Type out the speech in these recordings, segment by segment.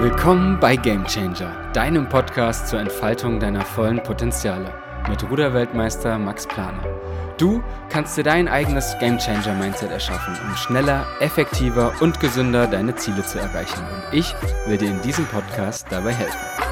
Willkommen bei Game Changer, deinem Podcast zur Entfaltung deiner vollen Potenziale mit Ruderweltmeister Max Planer. Du kannst dir dein eigenes Game Changer Mindset erschaffen, um schneller, effektiver und gesünder deine Ziele zu erreichen. Und ich will dir in diesem Podcast dabei helfen.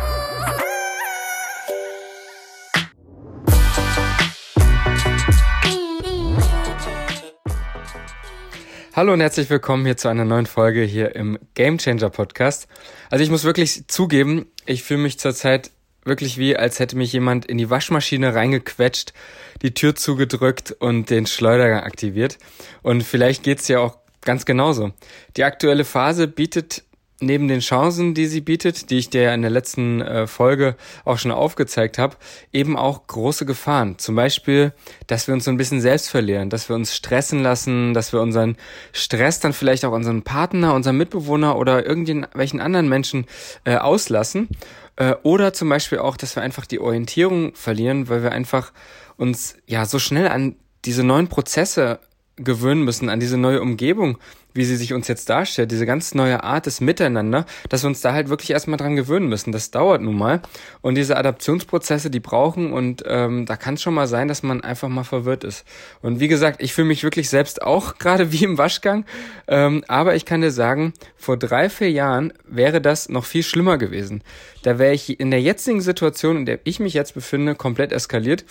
Hallo und herzlich willkommen hier zu einer neuen Folge hier im Game Changer Podcast. Also ich muss wirklich zugeben, ich fühle mich zurzeit wirklich wie, als hätte mich jemand in die Waschmaschine reingequetscht, die Tür zugedrückt und den Schleudergang aktiviert. Und vielleicht geht's ja auch ganz genauso. Die aktuelle Phase bietet neben den Chancen, die sie bietet, die ich dir in der letzten äh, Folge auch schon aufgezeigt habe, eben auch große Gefahren. Zum Beispiel, dass wir uns so ein bisschen selbst verlieren, dass wir uns stressen lassen, dass wir unseren Stress dann vielleicht auch unseren Partner, unseren Mitbewohner oder irgendwelchen anderen Menschen äh, auslassen. Äh, oder zum Beispiel auch, dass wir einfach die Orientierung verlieren, weil wir einfach uns ja so schnell an diese neuen Prozesse gewöhnen müssen, an diese neue Umgebung, wie sie sich uns jetzt darstellt, diese ganz neue Art des Miteinander, dass wir uns da halt wirklich erstmal dran gewöhnen müssen. Das dauert nun mal. Und diese Adaptionsprozesse, die brauchen und ähm, da kann es schon mal sein, dass man einfach mal verwirrt ist. Und wie gesagt, ich fühle mich wirklich selbst auch gerade wie im Waschgang. Ähm, aber ich kann dir sagen, vor drei, vier Jahren wäre das noch viel schlimmer gewesen. Da wäre ich in der jetzigen Situation, in der ich mich jetzt befinde, komplett eskaliert.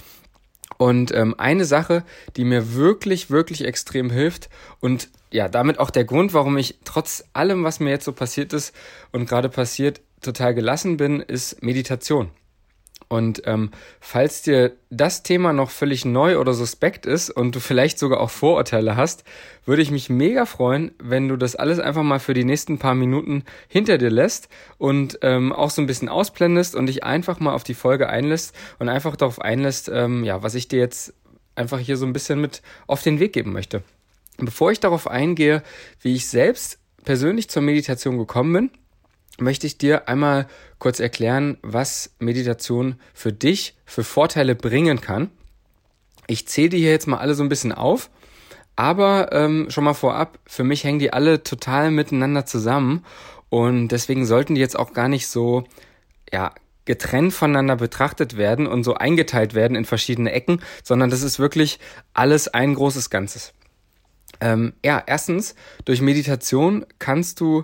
Und ähm, eine Sache, die mir wirklich, wirklich extrem hilft und ja, damit auch der Grund, warum ich trotz allem, was mir jetzt so passiert ist und gerade passiert, total gelassen bin, ist Meditation. Und ähm, falls dir das Thema noch völlig neu oder suspekt ist und du vielleicht sogar auch Vorurteile hast, würde ich mich mega freuen, wenn du das alles einfach mal für die nächsten paar Minuten hinter dir lässt und ähm, auch so ein bisschen ausblendest und dich einfach mal auf die Folge einlässt und einfach darauf einlässt, ähm, ja, was ich dir jetzt einfach hier so ein bisschen mit auf den Weg geben möchte. Bevor ich darauf eingehe, wie ich selbst persönlich zur Meditation gekommen bin, möchte ich dir einmal kurz erklären, was Meditation für dich für Vorteile bringen kann. Ich zähle die hier jetzt mal alle so ein bisschen auf, aber ähm, schon mal vorab, für mich hängen die alle total miteinander zusammen und deswegen sollten die jetzt auch gar nicht so, ja, getrennt voneinander betrachtet werden und so eingeteilt werden in verschiedene Ecken, sondern das ist wirklich alles ein großes Ganzes. Ähm, ja, erstens, durch Meditation kannst du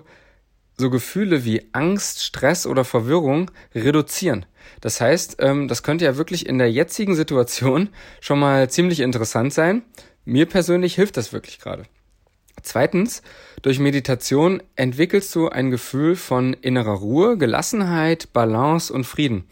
so Gefühle wie Angst, Stress oder Verwirrung reduzieren. Das heißt, ähm, das könnte ja wirklich in der jetzigen Situation schon mal ziemlich interessant sein. Mir persönlich hilft das wirklich gerade. Zweitens, durch Meditation entwickelst du ein Gefühl von innerer Ruhe, Gelassenheit, Balance und Frieden.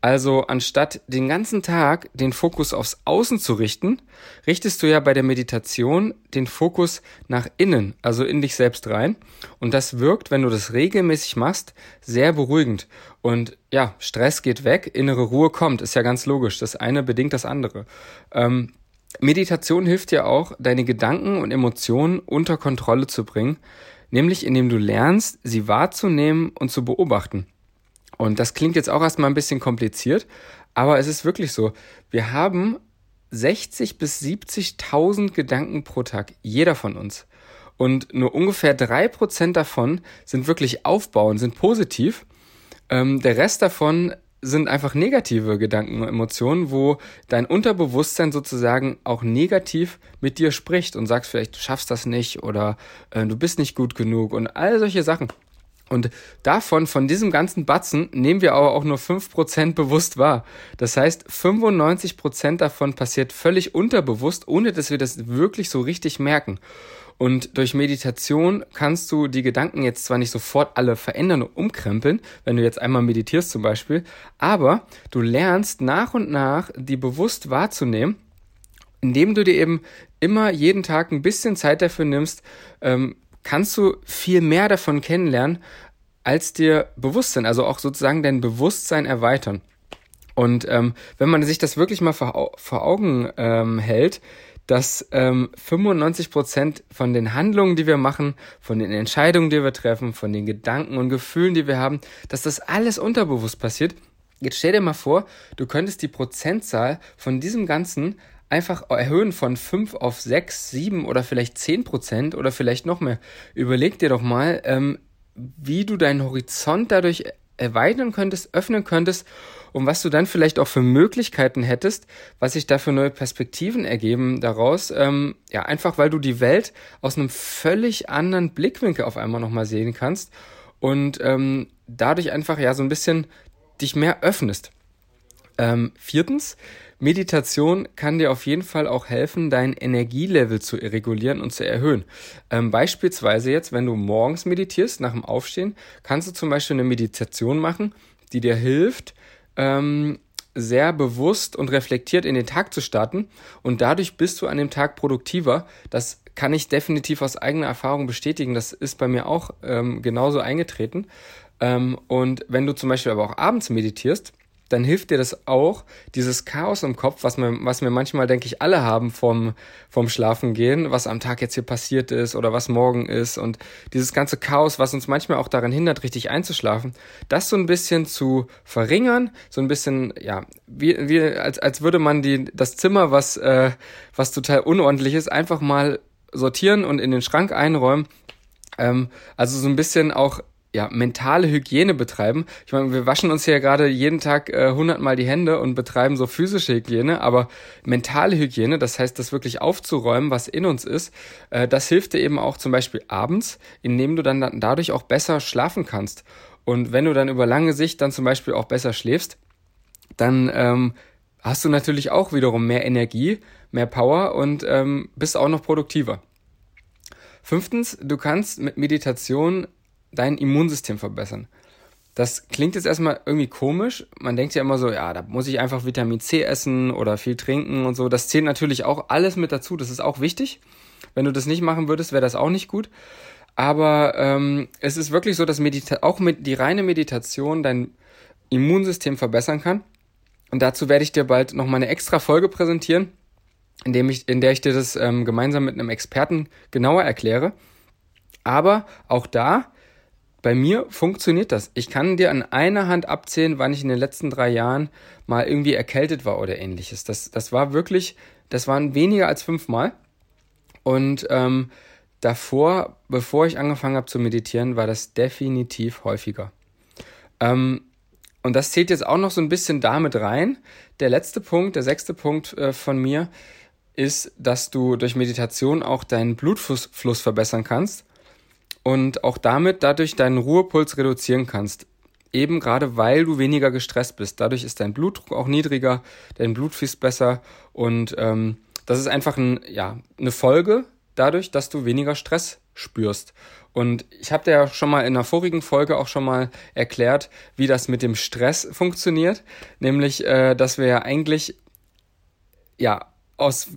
Also anstatt den ganzen Tag den Fokus aufs Außen zu richten, richtest du ja bei der Meditation den Fokus nach innen, also in dich selbst rein. Und das wirkt, wenn du das regelmäßig machst, sehr beruhigend. Und ja, Stress geht weg, innere Ruhe kommt, ist ja ganz logisch. Das eine bedingt das andere. Ähm, Meditation hilft dir auch, deine Gedanken und Emotionen unter Kontrolle zu bringen, nämlich indem du lernst, sie wahrzunehmen und zu beobachten. Und das klingt jetzt auch erstmal ein bisschen kompliziert, aber es ist wirklich so. Wir haben 60 bis 70.000 Gedanken pro Tag, jeder von uns. Und nur ungefähr drei Prozent davon sind wirklich aufbauend, sind positiv. Ähm, der Rest davon sind einfach negative Gedanken und Emotionen, wo dein Unterbewusstsein sozusagen auch negativ mit dir spricht und sagst vielleicht, du schaffst das nicht oder äh, du bist nicht gut genug und all solche Sachen. Und davon, von diesem ganzen Batzen, nehmen wir aber auch nur 5% bewusst wahr. Das heißt, 95% davon passiert völlig unterbewusst, ohne dass wir das wirklich so richtig merken. Und durch Meditation kannst du die Gedanken jetzt zwar nicht sofort alle verändern und umkrempeln, wenn du jetzt einmal meditierst zum Beispiel, aber du lernst nach und nach, die bewusst wahrzunehmen, indem du dir eben immer jeden Tag ein bisschen Zeit dafür nimmst, ähm, kannst du viel mehr davon kennenlernen, als dir bewusst sind. Also auch sozusagen dein Bewusstsein erweitern. Und ähm, wenn man sich das wirklich mal vor, vor Augen ähm, hält, dass ähm, 95 Prozent von den Handlungen, die wir machen, von den Entscheidungen, die wir treffen, von den Gedanken und Gefühlen, die wir haben, dass das alles unterbewusst passiert. Jetzt stell dir mal vor, du könntest die Prozentzahl von diesem Ganzen einfach erhöhen von 5 auf 6, 7 oder vielleicht 10 Prozent oder vielleicht noch mehr. Überleg dir doch mal, ähm, wie du deinen Horizont dadurch erweitern könntest, öffnen könntest und was du dann vielleicht auch für Möglichkeiten hättest, was sich da für neue Perspektiven ergeben daraus. Ähm, ja, einfach weil du die Welt aus einem völlig anderen Blickwinkel auf einmal nochmal sehen kannst und ähm, dadurch einfach ja so ein bisschen dich mehr öffnest. Ähm, viertens, Meditation kann dir auf jeden Fall auch helfen, dein Energielevel zu regulieren und zu erhöhen. Ähm, beispielsweise jetzt, wenn du morgens meditierst, nach dem Aufstehen, kannst du zum Beispiel eine Meditation machen, die dir hilft, ähm, sehr bewusst und reflektiert in den Tag zu starten und dadurch bist du an dem Tag produktiver. Das kann ich definitiv aus eigener Erfahrung bestätigen. Das ist bei mir auch ähm, genauso eingetreten. Ähm, und wenn du zum Beispiel aber auch abends meditierst, dann hilft dir das auch, dieses Chaos im Kopf, was wir, was wir manchmal, denke ich, alle haben vom, vom Schlafengehen, was am Tag jetzt hier passiert ist oder was morgen ist und dieses ganze Chaos, was uns manchmal auch daran hindert, richtig einzuschlafen, das so ein bisschen zu verringern, so ein bisschen, ja, wie, wie als, als würde man die, das Zimmer, was, äh, was total unordentlich ist, einfach mal sortieren und in den Schrank einräumen. Ähm, also so ein bisschen auch ja, mentale Hygiene betreiben. Ich meine, wir waschen uns ja gerade jeden Tag äh, hundertmal äh, die Hände und betreiben so physische Hygiene, aber mentale Hygiene, das heißt, das wirklich aufzuräumen, was in uns ist, äh, das hilft dir eben auch zum Beispiel abends, indem du dann dadurch auch besser schlafen kannst. Und wenn du dann über lange Sicht dann zum Beispiel auch besser schläfst, dann ähm, hast du natürlich auch wiederum mehr Energie, mehr Power und ähm, bist auch noch produktiver. Fünftens, du kannst mit Meditation dein Immunsystem verbessern. Das klingt jetzt erstmal irgendwie komisch. Man denkt ja immer so, ja, da muss ich einfach Vitamin C essen oder viel trinken und so. Das zählt natürlich auch alles mit dazu. Das ist auch wichtig. Wenn du das nicht machen würdest, wäre das auch nicht gut. Aber ähm, es ist wirklich so, dass Medita auch mit die reine Meditation dein Immunsystem verbessern kann. Und dazu werde ich dir bald noch mal eine extra Folge präsentieren, in, dem ich, in der ich dir das ähm, gemeinsam mit einem Experten genauer erkläre. Aber auch da bei mir funktioniert das. Ich kann dir an einer Hand abzählen, wann ich in den letzten drei Jahren mal irgendwie erkältet war oder ähnliches. Das, das war wirklich, das waren weniger als fünfmal. Und ähm, davor, bevor ich angefangen habe zu meditieren, war das definitiv häufiger. Ähm, und das zählt jetzt auch noch so ein bisschen damit rein. Der letzte Punkt, der sechste Punkt äh, von mir ist, dass du durch Meditation auch deinen Blutfluss verbessern kannst und auch damit dadurch deinen Ruhepuls reduzieren kannst. Eben gerade weil du weniger gestresst bist. Dadurch ist dein Blutdruck auch niedriger, dein Blut fließt besser und ähm, das ist einfach ein, ja, eine Folge dadurch, dass du weniger Stress spürst. Und ich habe dir ja schon mal in der vorigen Folge auch schon mal erklärt, wie das mit dem Stress funktioniert. Nämlich, äh, dass wir ja eigentlich ja aus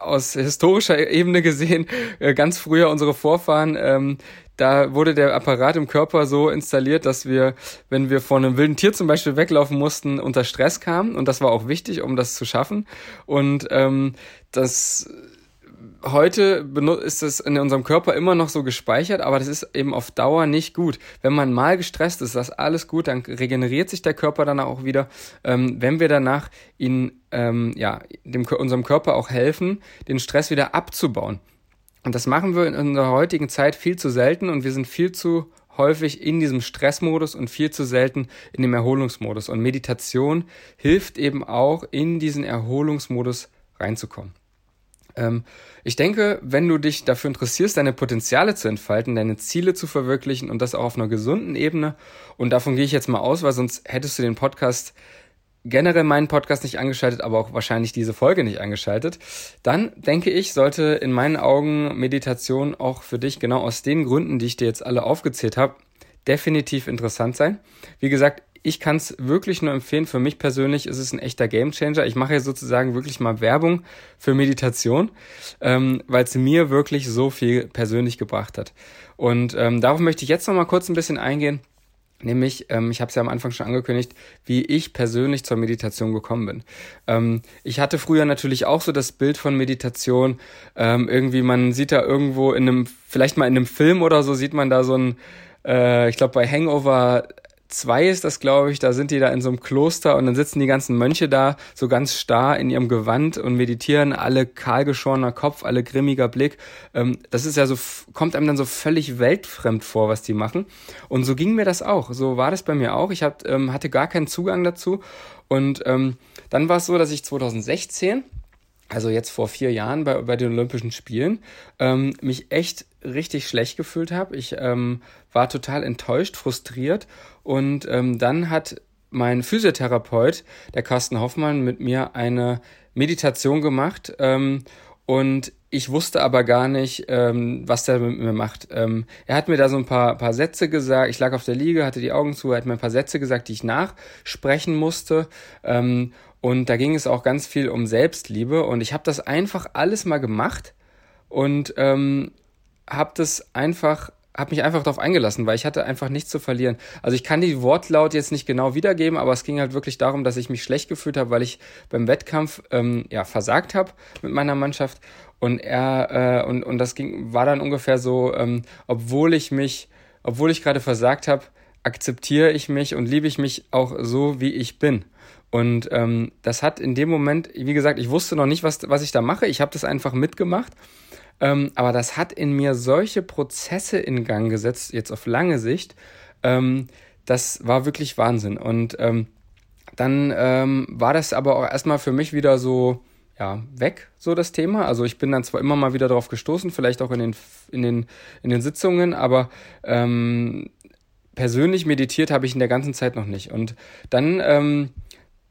aus historischer Ebene gesehen, äh, ganz früher unsere Vorfahren, ähm, da wurde der Apparat im Körper so installiert, dass wir, wenn wir vor einem wilden Tier zum Beispiel weglaufen mussten, unter Stress kamen. Und das war auch wichtig, um das zu schaffen. Und ähm, das heute ist es in unserem Körper immer noch so gespeichert, aber das ist eben auf Dauer nicht gut. Wenn man mal gestresst ist, das alles gut, dann regeneriert sich der Körper dann auch wieder. Ähm, wenn wir danach ihn, ähm, ja, dem, unserem Körper auch helfen, den Stress wieder abzubauen. Und das machen wir in unserer heutigen Zeit viel zu selten und wir sind viel zu häufig in diesem Stressmodus und viel zu selten in dem Erholungsmodus. Und Meditation hilft eben auch, in diesen Erholungsmodus reinzukommen. Ähm, ich denke, wenn du dich dafür interessierst, deine Potenziale zu entfalten, deine Ziele zu verwirklichen und das auch auf einer gesunden Ebene, und davon gehe ich jetzt mal aus, weil sonst hättest du den Podcast generell meinen Podcast nicht angeschaltet, aber auch wahrscheinlich diese Folge nicht angeschaltet, dann denke ich, sollte in meinen Augen Meditation auch für dich genau aus den Gründen, die ich dir jetzt alle aufgezählt habe, definitiv interessant sein. Wie gesagt, ich kann es wirklich nur empfehlen. Für mich persönlich ist es ein echter Gamechanger. Ich mache ja sozusagen wirklich mal Werbung für Meditation, ähm, weil es mir wirklich so viel persönlich gebracht hat. Und ähm, darauf möchte ich jetzt noch mal kurz ein bisschen eingehen. Nämlich, ähm, ich habe es ja am Anfang schon angekündigt, wie ich persönlich zur Meditation gekommen bin. Ähm, ich hatte früher natürlich auch so das Bild von Meditation. Ähm, irgendwie, man sieht da irgendwo in einem, vielleicht mal in einem Film oder so, sieht man da so ein, äh, ich glaube bei Hangover 2 ist das, glaube ich, da sind die da in so einem Kloster und dann sitzen die ganzen Mönche da so ganz starr in ihrem Gewand und meditieren, alle kahlgeschorener Kopf, alle grimmiger Blick. Ähm, das ist ja so, kommt einem dann so völlig weltfremd vor, was die machen. Und so ging mir das auch. So war das bei mir auch. Ich ähm, hatte gar keinen Zugang dazu. Und ähm, dann war es so, dass ich 2016 also jetzt vor vier Jahren bei, bei den Olympischen Spielen, ähm, mich echt richtig schlecht gefühlt habe. Ich ähm, war total enttäuscht, frustriert und ähm, dann hat mein Physiotherapeut, der Carsten Hoffmann, mit mir eine Meditation gemacht ähm, und ich wusste aber gar nicht, ähm, was der mit mir macht. Ähm, er hat mir da so ein paar, paar Sätze gesagt. Ich lag auf der Liege, hatte die Augen zu, er hat mir ein paar Sätze gesagt, die ich nachsprechen musste. Ähm, und da ging es auch ganz viel um Selbstliebe. Und ich habe das einfach alles mal gemacht und ähm, habe das einfach habe mich einfach darauf eingelassen, weil ich hatte einfach nichts zu verlieren. Also ich kann die Wortlaut jetzt nicht genau wiedergeben, aber es ging halt wirklich darum, dass ich mich schlecht gefühlt habe, weil ich beim Wettkampf ähm, ja versagt habe mit meiner Mannschaft und er äh, und und das ging war dann ungefähr so, ähm, obwohl ich mich, obwohl ich gerade versagt habe, akzeptiere ich mich und liebe ich mich auch so, wie ich bin. Und ähm, das hat in dem Moment, wie gesagt, ich wusste noch nicht, was, was ich da mache. Ich habe das einfach mitgemacht. Ähm, aber das hat in mir solche Prozesse in Gang gesetzt, jetzt auf lange Sicht. Ähm, das war wirklich Wahnsinn. Und ähm, dann ähm, war das aber auch erstmal für mich wieder so, ja, weg, so das Thema. Also ich bin dann zwar immer mal wieder drauf gestoßen, vielleicht auch in den, in den, in den Sitzungen, aber ähm, persönlich meditiert habe ich in der ganzen Zeit noch nicht. Und dann ähm,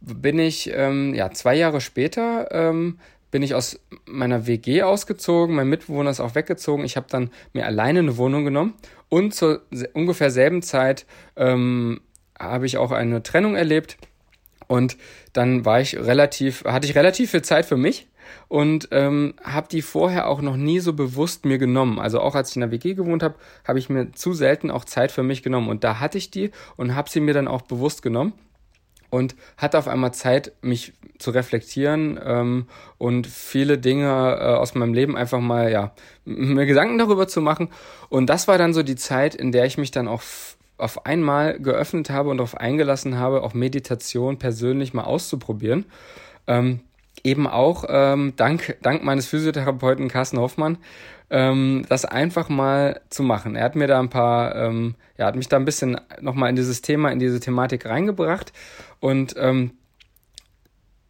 bin ich, ähm, ja, zwei Jahre später ähm, bin ich aus meiner WG ausgezogen, mein Mitbewohner ist auch weggezogen. Ich habe dann mir alleine eine Wohnung genommen und zur ungefähr selben Zeit ähm, habe ich auch eine Trennung erlebt und dann war ich relativ, hatte ich relativ viel Zeit für mich und ähm, habe die vorher auch noch nie so bewusst mir genommen. Also auch als ich in der WG gewohnt habe, habe ich mir zu selten auch Zeit für mich genommen und da hatte ich die und habe sie mir dann auch bewusst genommen und hatte auf einmal Zeit, mich zu reflektieren ähm, und viele Dinge äh, aus meinem Leben einfach mal, ja, mir Gedanken darüber zu machen. Und das war dann so die Zeit, in der ich mich dann auch auf einmal geöffnet habe und darauf eingelassen habe, auch Meditation persönlich mal auszuprobieren. Ähm, eben auch ähm, dank, dank meines Physiotherapeuten Carsten Hoffmann, ähm, das einfach mal zu machen. Er hat mir da ein paar, ähm, er hat mich da ein bisschen nochmal in dieses Thema, in diese Thematik reingebracht und ähm,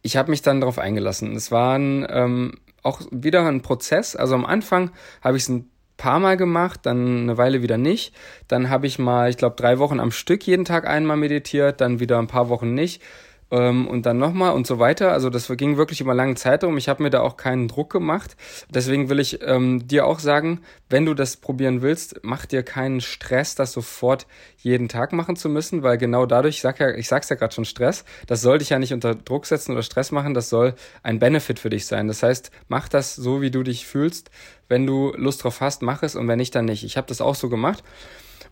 ich habe mich dann darauf eingelassen. Es war ein, ähm, auch wieder ein Prozess. Also am Anfang habe ich es ein paar Mal gemacht, dann eine Weile wieder nicht. Dann habe ich mal, ich glaube, drei Wochen am Stück jeden Tag einmal meditiert, dann wieder ein paar Wochen nicht ähm, und dann nochmal und so weiter. Also das ging wirklich über lange Zeitraum. Ich habe mir da auch keinen Druck gemacht. Deswegen will ich ähm, dir auch sagen, wenn du das probieren willst, mach dir keinen Stress, das sofort jeden Tag machen zu müssen, weil genau dadurch, ich, sag ja, ich sag's ja gerade schon Stress, das soll dich ja nicht unter Druck setzen oder Stress machen, das soll ein Benefit für dich sein. Das heißt, mach das so, wie du dich fühlst. Wenn du Lust drauf hast, mach es und wenn nicht, dann nicht. Ich habe das auch so gemacht.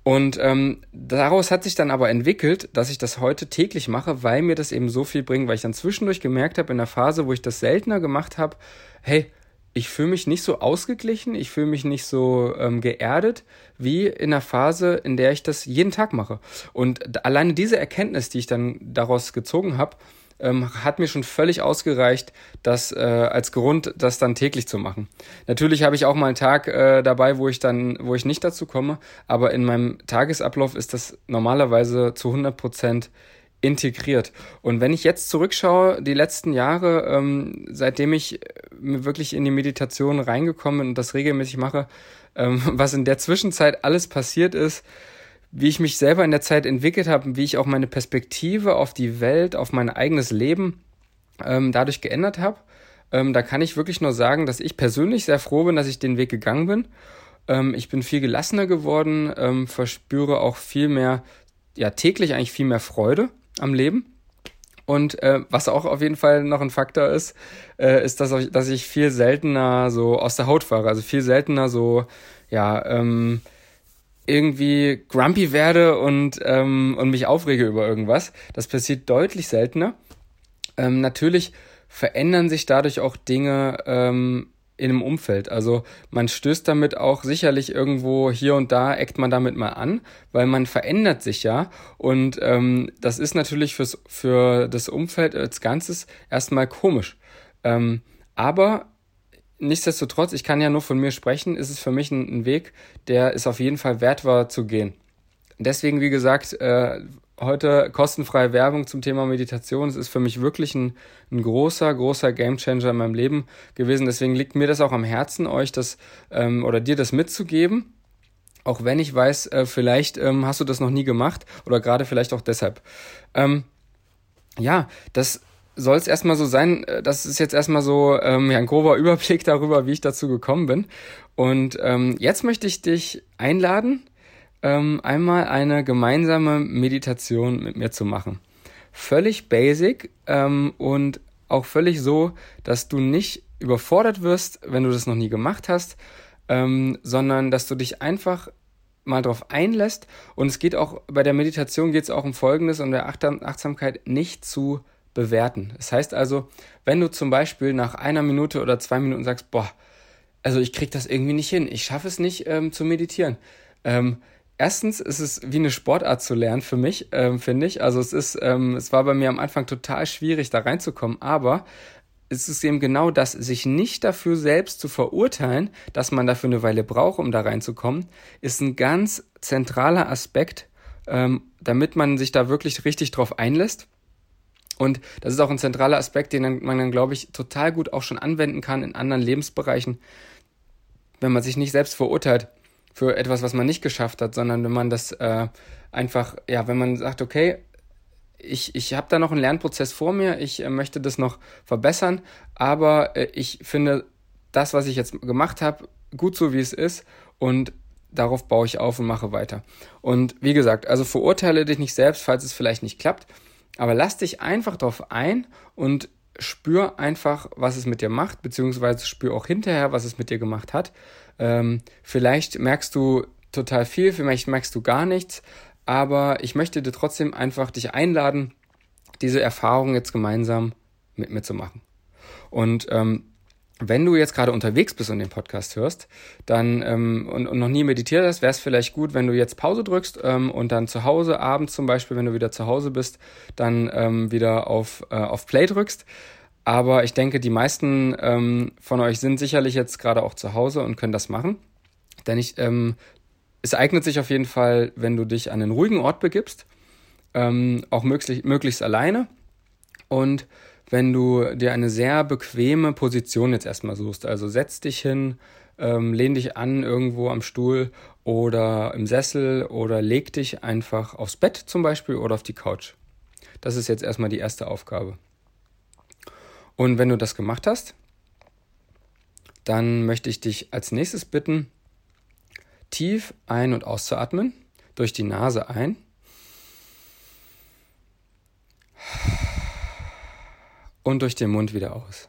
Und ähm, daraus hat sich dann aber entwickelt, dass ich das heute täglich mache, weil mir das eben so viel bringt, weil ich dann zwischendurch gemerkt habe, in der Phase, wo ich das seltener gemacht habe, hey, ich fühle mich nicht so ausgeglichen, ich fühle mich nicht so ähm, geerdet wie in der Phase, in der ich das jeden Tag mache. Und alleine diese Erkenntnis, die ich dann daraus gezogen habe, ähm, hat mir schon völlig ausgereicht, das äh, als Grund, das dann täglich zu machen. Natürlich habe ich auch mal einen Tag äh, dabei, wo ich dann, wo ich nicht dazu komme, aber in meinem Tagesablauf ist das normalerweise zu 100 Prozent integriert. Und wenn ich jetzt zurückschaue, die letzten Jahre, ähm, seitdem ich äh, wirklich in die Meditation reingekommen bin und das regelmäßig mache, ähm, was in der Zwischenzeit alles passiert ist, wie ich mich selber in der Zeit entwickelt habe, wie ich auch meine Perspektive auf die Welt, auf mein eigenes Leben ähm, dadurch geändert habe. Ähm, da kann ich wirklich nur sagen, dass ich persönlich sehr froh bin, dass ich den Weg gegangen bin. Ähm, ich bin viel gelassener geworden, ähm, verspüre auch viel mehr, ja täglich eigentlich viel mehr Freude am Leben. Und äh, was auch auf jeden Fall noch ein Faktor ist, äh, ist, dass, ich, dass ich viel seltener so aus der Haut fahre. Also viel seltener so, ja, ähm, irgendwie grumpy werde und, ähm, und mich aufrege über irgendwas. Das passiert deutlich seltener. Ähm, natürlich verändern sich dadurch auch Dinge ähm, in einem Umfeld. Also man stößt damit auch sicherlich irgendwo hier und da, eckt man damit mal an, weil man verändert sich ja. Und ähm, das ist natürlich fürs, für das Umfeld als Ganzes erstmal komisch. Ähm, aber nichtsdestotrotz, ich kann ja nur von mir sprechen, ist es für mich ein, ein Weg, der ist auf jeden Fall wert war zu gehen. Deswegen, wie gesagt, äh, heute kostenfreie Werbung zum Thema Meditation. Es ist für mich wirklich ein, ein großer, großer Gamechanger in meinem Leben gewesen. Deswegen liegt mir das auch am Herzen, euch das ähm, oder dir das mitzugeben. Auch wenn ich weiß, äh, vielleicht ähm, hast du das noch nie gemacht oder gerade vielleicht auch deshalb. Ähm, ja, das soll es erstmal so sein. Äh, das ist jetzt erstmal so ähm, ja, ein grober Überblick darüber, wie ich dazu gekommen bin. Und ähm, jetzt möchte ich dich einladen, ähm, einmal eine gemeinsame Meditation mit mir zu machen. Völlig basic ähm, und auch völlig so, dass du nicht überfordert wirst, wenn du das noch nie gemacht hast, ähm, sondern dass du dich einfach mal drauf einlässt. Und es geht auch, bei der Meditation geht es auch um Folgendes, um der Achtsamkeit nicht zu bewerten. Das heißt also, wenn du zum Beispiel nach einer Minute oder zwei Minuten sagst, boah, also ich krieg das irgendwie nicht hin, ich schaffe es nicht ähm, zu meditieren, ähm, Erstens ist es wie eine Sportart zu lernen für mich, ähm, finde ich. Also es ist, ähm, es war bei mir am Anfang total schwierig, da reinzukommen, aber es ist eben genau das, sich nicht dafür selbst zu verurteilen, dass man dafür eine Weile braucht, um da reinzukommen, ist ein ganz zentraler Aspekt, ähm, damit man sich da wirklich richtig drauf einlässt. Und das ist auch ein zentraler Aspekt, den man dann, glaube ich, total gut auch schon anwenden kann in anderen Lebensbereichen, wenn man sich nicht selbst verurteilt für etwas, was man nicht geschafft hat, sondern wenn man das äh, einfach, ja, wenn man sagt, okay, ich, ich habe da noch einen Lernprozess vor mir, ich äh, möchte das noch verbessern, aber äh, ich finde das, was ich jetzt gemacht habe, gut so, wie es ist und darauf baue ich auf und mache weiter. Und wie gesagt, also verurteile dich nicht selbst, falls es vielleicht nicht klappt, aber lass dich einfach darauf ein und spür einfach, was es mit dir macht, beziehungsweise spür auch hinterher, was es mit dir gemacht hat. Ähm, vielleicht merkst du total viel, vielleicht merkst du gar nichts, aber ich möchte dir trotzdem einfach dich einladen, diese Erfahrung jetzt gemeinsam mit mir zu machen. Und ähm, wenn du jetzt gerade unterwegs bist und den Podcast hörst, dann ähm, und, und noch nie meditiert hast, wäre es vielleicht gut, wenn du jetzt Pause drückst ähm, und dann zu Hause abends zum Beispiel, wenn du wieder zu Hause bist, dann ähm, wieder auf, äh, auf Play drückst. Aber ich denke, die meisten ähm, von euch sind sicherlich jetzt gerade auch zu Hause und können das machen. Denn ich, ähm, es eignet sich auf jeden Fall, wenn du dich an einen ruhigen Ort begibst, ähm, auch möglichst, möglichst alleine. Und wenn du dir eine sehr bequeme Position jetzt erstmal suchst. Also setz dich hin, ähm, lehn dich an irgendwo am Stuhl oder im Sessel oder leg dich einfach aufs Bett zum Beispiel oder auf die Couch. Das ist jetzt erstmal die erste Aufgabe. Und wenn du das gemacht hast, dann möchte ich dich als nächstes bitten, tief ein- und auszuatmen, durch die Nase ein. Und durch den Mund wieder aus.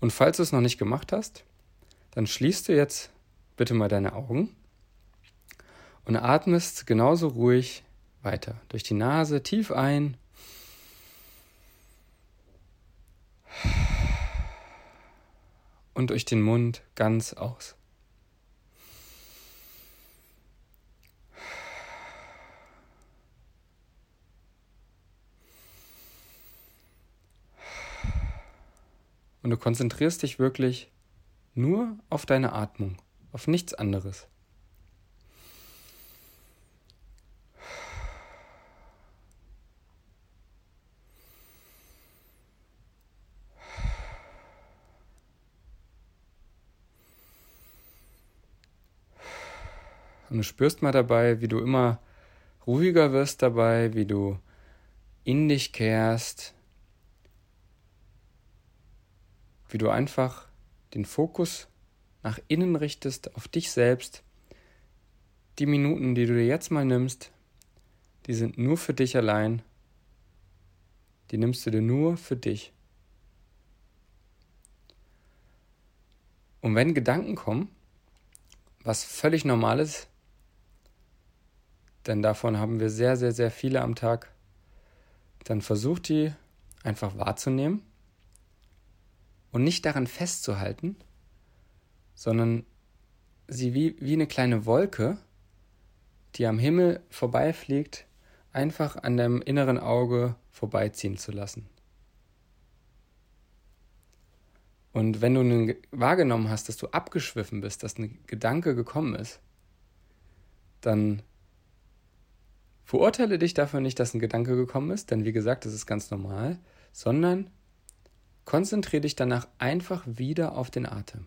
Und falls du es noch nicht gemacht hast, dann schließt du jetzt bitte mal deine Augen und atmest genauso ruhig weiter. Durch die Nase tief ein. Und durch den Mund ganz aus. Und du konzentrierst dich wirklich nur auf deine Atmung, auf nichts anderes. Und du spürst mal dabei, wie du immer ruhiger wirst dabei, wie du in dich kehrst, wie du einfach den Fokus nach innen richtest, auf dich selbst. Die Minuten, die du dir jetzt mal nimmst, die sind nur für dich allein. Die nimmst du dir nur für dich. Und wenn Gedanken kommen, was völlig normal ist, denn davon haben wir sehr, sehr, sehr viele am Tag, dann versucht die einfach wahrzunehmen und nicht daran festzuhalten, sondern sie wie, wie eine kleine Wolke, die am Himmel vorbeifliegt, einfach an deinem inneren Auge vorbeiziehen zu lassen. Und wenn du wahrgenommen hast, dass du abgeschwiffen bist, dass ein Gedanke gekommen ist, dann verurteile dich dafür nicht, dass ein Gedanke gekommen ist, denn wie gesagt, das ist ganz normal, sondern konzentriere dich danach einfach wieder auf den Atem.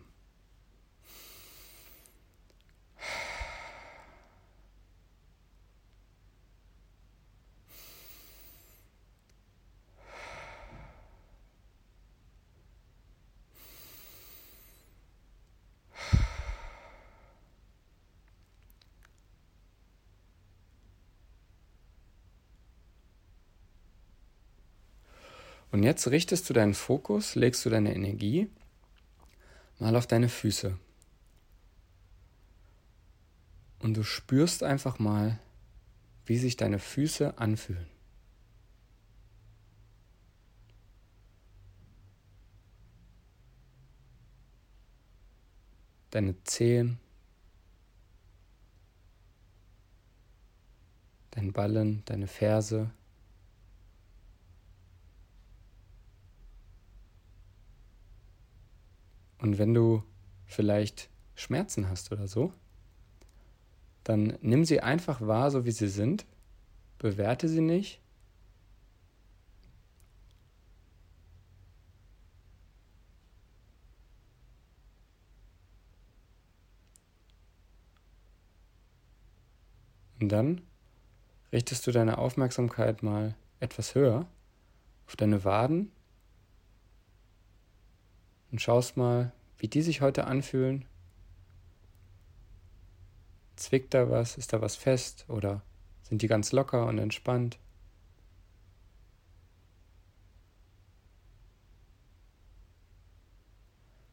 Und jetzt richtest du deinen Fokus, legst du deine Energie mal auf deine Füße. Und du spürst einfach mal, wie sich deine Füße anfühlen. Deine Zehen, dein Ballen, deine Ferse, Und wenn du vielleicht Schmerzen hast oder so, dann nimm sie einfach wahr, so wie sie sind, bewerte sie nicht. Und dann richtest du deine Aufmerksamkeit mal etwas höher auf deine Waden und schaust mal, wie die sich heute anfühlen. Zwickt da was? Ist da was fest? Oder sind die ganz locker und entspannt?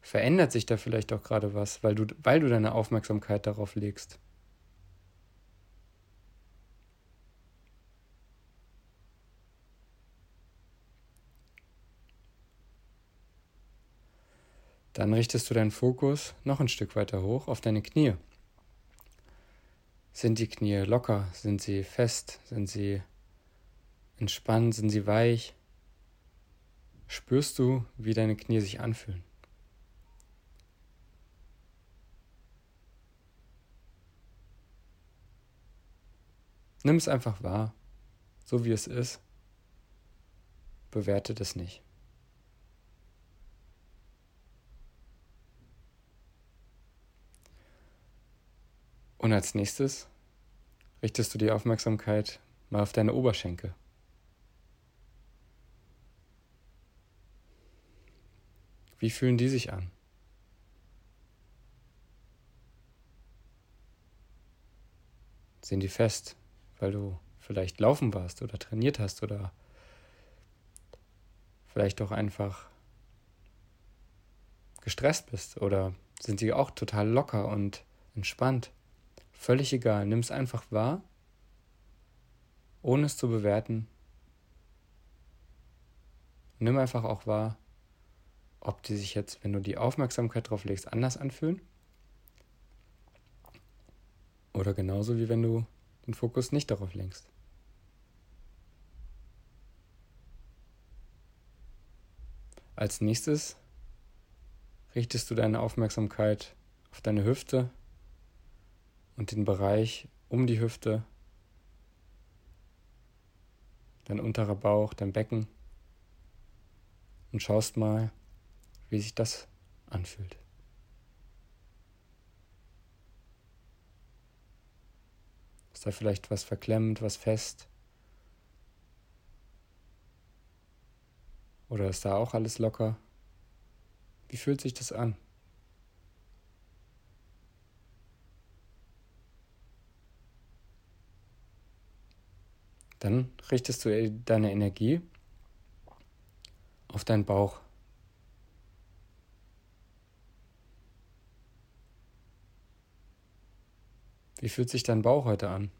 Verändert sich da vielleicht auch gerade was, weil du, weil du deine Aufmerksamkeit darauf legst? Dann richtest du deinen Fokus noch ein Stück weiter hoch auf deine Knie. Sind die Knie locker? Sind sie fest? Sind sie entspannt? Sind sie weich? Spürst du, wie deine Knie sich anfühlen? Nimm es einfach wahr, so wie es ist. Bewerte das nicht. Und als nächstes richtest du die Aufmerksamkeit mal auf deine Oberschenkel. Wie fühlen die sich an? Sind die fest, weil du vielleicht laufen warst oder trainiert hast oder vielleicht auch einfach gestresst bist oder sind die auch total locker und entspannt? Völlig egal, nimm es einfach wahr, ohne es zu bewerten. Nimm einfach auch wahr, ob die sich jetzt, wenn du die Aufmerksamkeit drauf legst, anders anfühlen. Oder genauso wie wenn du den Fokus nicht darauf lenkst. Als nächstes richtest du deine Aufmerksamkeit auf deine Hüfte und den Bereich um die Hüfte, dein unterer Bauch, dein Becken und schaust mal, wie sich das anfühlt. Ist da vielleicht was verklemmt, was fest? Oder ist da auch alles locker? Wie fühlt sich das an? Dann richtest du deine Energie auf deinen Bauch. Wie fühlt sich dein Bauch heute an?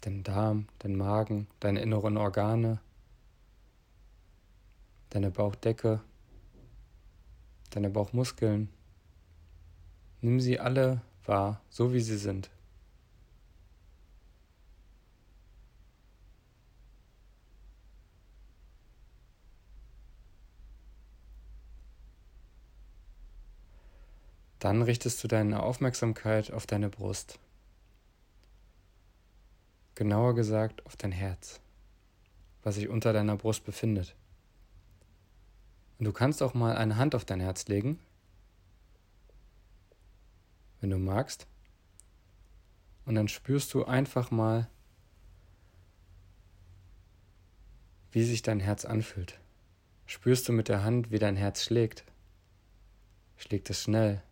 Dein Darm, dein Magen, deine inneren Organe, deine Bauchdecke, deine Bauchmuskeln. Nimm sie alle wahr, so wie sie sind. Dann richtest du deine Aufmerksamkeit auf deine Brust. Genauer gesagt auf dein Herz, was sich unter deiner Brust befindet. Du kannst auch mal eine Hand auf dein Herz legen, wenn du magst. Und dann spürst du einfach mal, wie sich dein Herz anfühlt. Spürst du mit der Hand, wie dein Herz schlägt? Schlägt es schnell?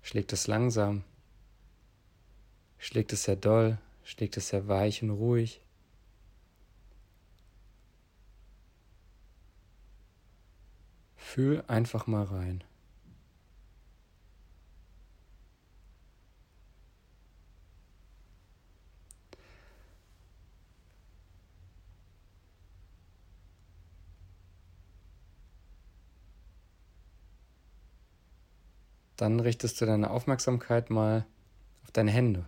Schlägt es langsam? Schlägt es sehr doll? Schlägt es sehr weich und ruhig? Fühl einfach mal rein. Dann richtest du deine Aufmerksamkeit mal auf deine Hände.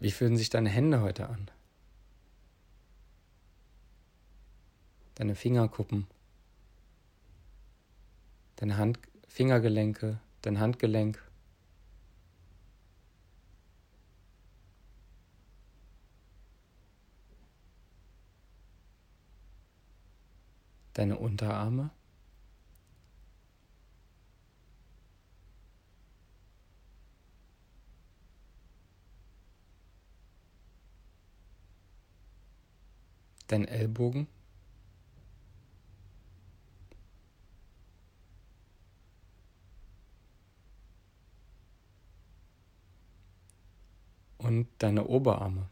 Wie fühlen sich deine Hände heute an? Deine Fingerkuppen, deine Hand Fingergelenke, dein Handgelenk. Deine Unterarme. dein Ellbogen. Und deine Oberarme.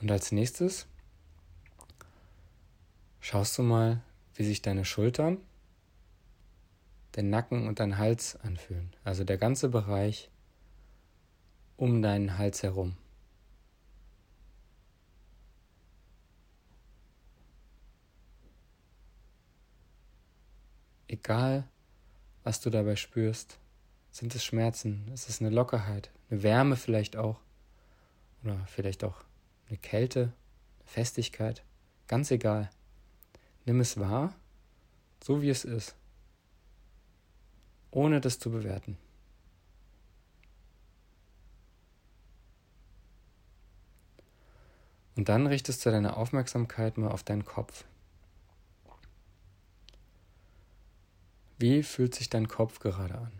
Und als nächstes schaust du mal, wie sich deine Schultern, dein Nacken und dein Hals anfühlen. Also der ganze Bereich um deinen Hals herum. Egal, was du dabei spürst, sind es Schmerzen, ist es eine Lockerheit, eine Wärme vielleicht auch oder vielleicht auch eine Kälte, eine Festigkeit, ganz egal. Nimm es wahr, so wie es ist, ohne das zu bewerten. Und dann richtest du deine Aufmerksamkeit mal auf deinen Kopf. Wie fühlt sich dein Kopf gerade an?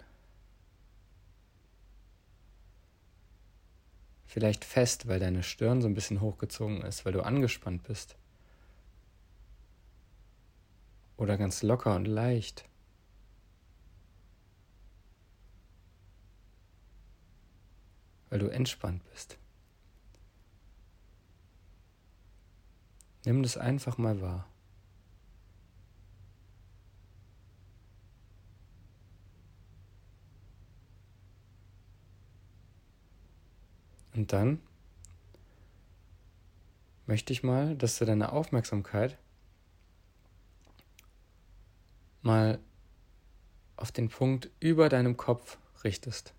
Vielleicht fest, weil deine Stirn so ein bisschen hochgezogen ist, weil du angespannt bist. oder ganz locker und leicht. Weil du entspannt bist. Nimm das einfach mal wahr. Dann möchte ich mal, dass du deine Aufmerksamkeit mal auf den Punkt über deinem Kopf richtest.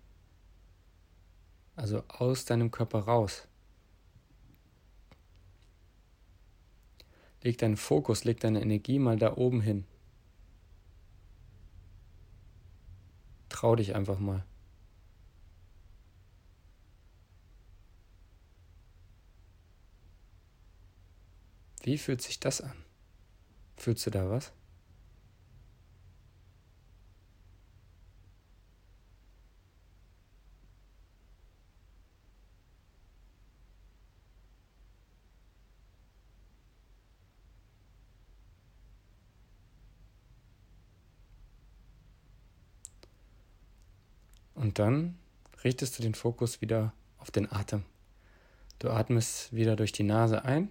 Also aus deinem Körper raus. Leg deinen Fokus, leg deine Energie mal da oben hin. Trau dich einfach mal. Wie fühlt sich das an? Fühlst du da was? Und dann richtest du den Fokus wieder auf den Atem. Du atmest wieder durch die Nase ein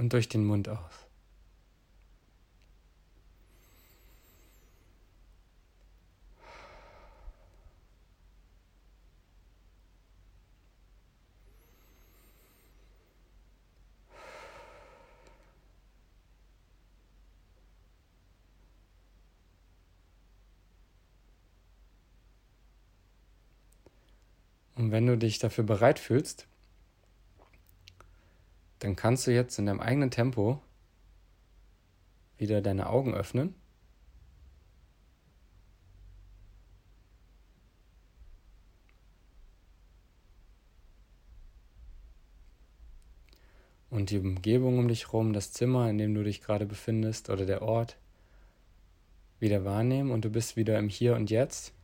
Und durch den Mund aus. Und wenn du dich dafür bereit fühlst, dann kannst du jetzt in deinem eigenen Tempo wieder deine Augen öffnen. Und die Umgebung um dich herum, das Zimmer, in dem du dich gerade befindest oder der Ort wieder wahrnehmen und du bist wieder im Hier und Jetzt.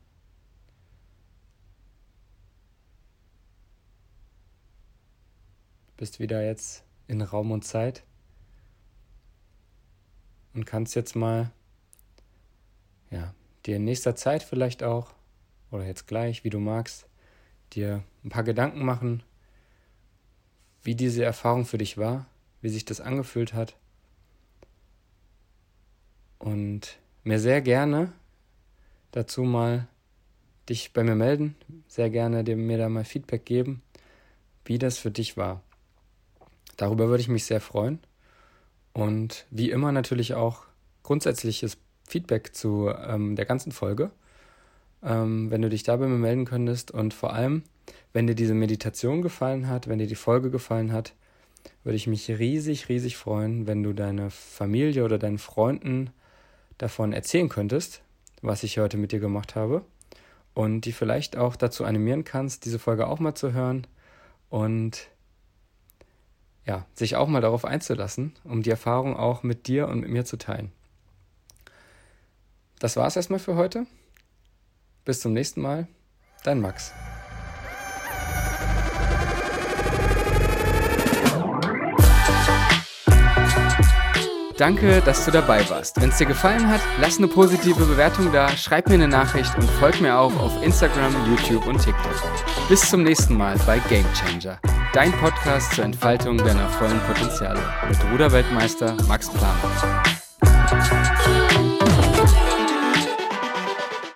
bist wieder jetzt in Raum und Zeit und kannst jetzt mal, ja, dir in nächster Zeit vielleicht auch, oder jetzt gleich, wie du magst, dir ein paar Gedanken machen, wie diese Erfahrung für dich war, wie sich das angefühlt hat. Und mir sehr gerne dazu mal dich bei mir melden, sehr gerne dir, mir da mal Feedback geben, wie das für dich war. Darüber würde ich mich sehr freuen. Und wie immer natürlich auch grundsätzliches Feedback zu ähm, der ganzen Folge. Ähm, wenn du dich da bei mir melden könntest und vor allem, wenn dir diese Meditation gefallen hat, wenn dir die Folge gefallen hat, würde ich mich riesig, riesig freuen, wenn du deine Familie oder deinen Freunden davon erzählen könntest, was ich heute mit dir gemacht habe. Und die vielleicht auch dazu animieren kannst, diese Folge auch mal zu hören und ja, sich auch mal darauf einzulassen, um die Erfahrung auch mit dir und mit mir zu teilen. Das war's erstmal für heute. Bis zum nächsten Mal. Dein Max. Danke, dass du dabei warst. Wenn es dir gefallen hat, lass eine positive Bewertung da, schreib mir eine Nachricht und folg mir auch auf Instagram, YouTube und TikTok. Bis zum nächsten Mal bei Game Changer, dein Podcast zur Entfaltung deiner vollen Potenziale mit Ruderweltmeister Max Planer.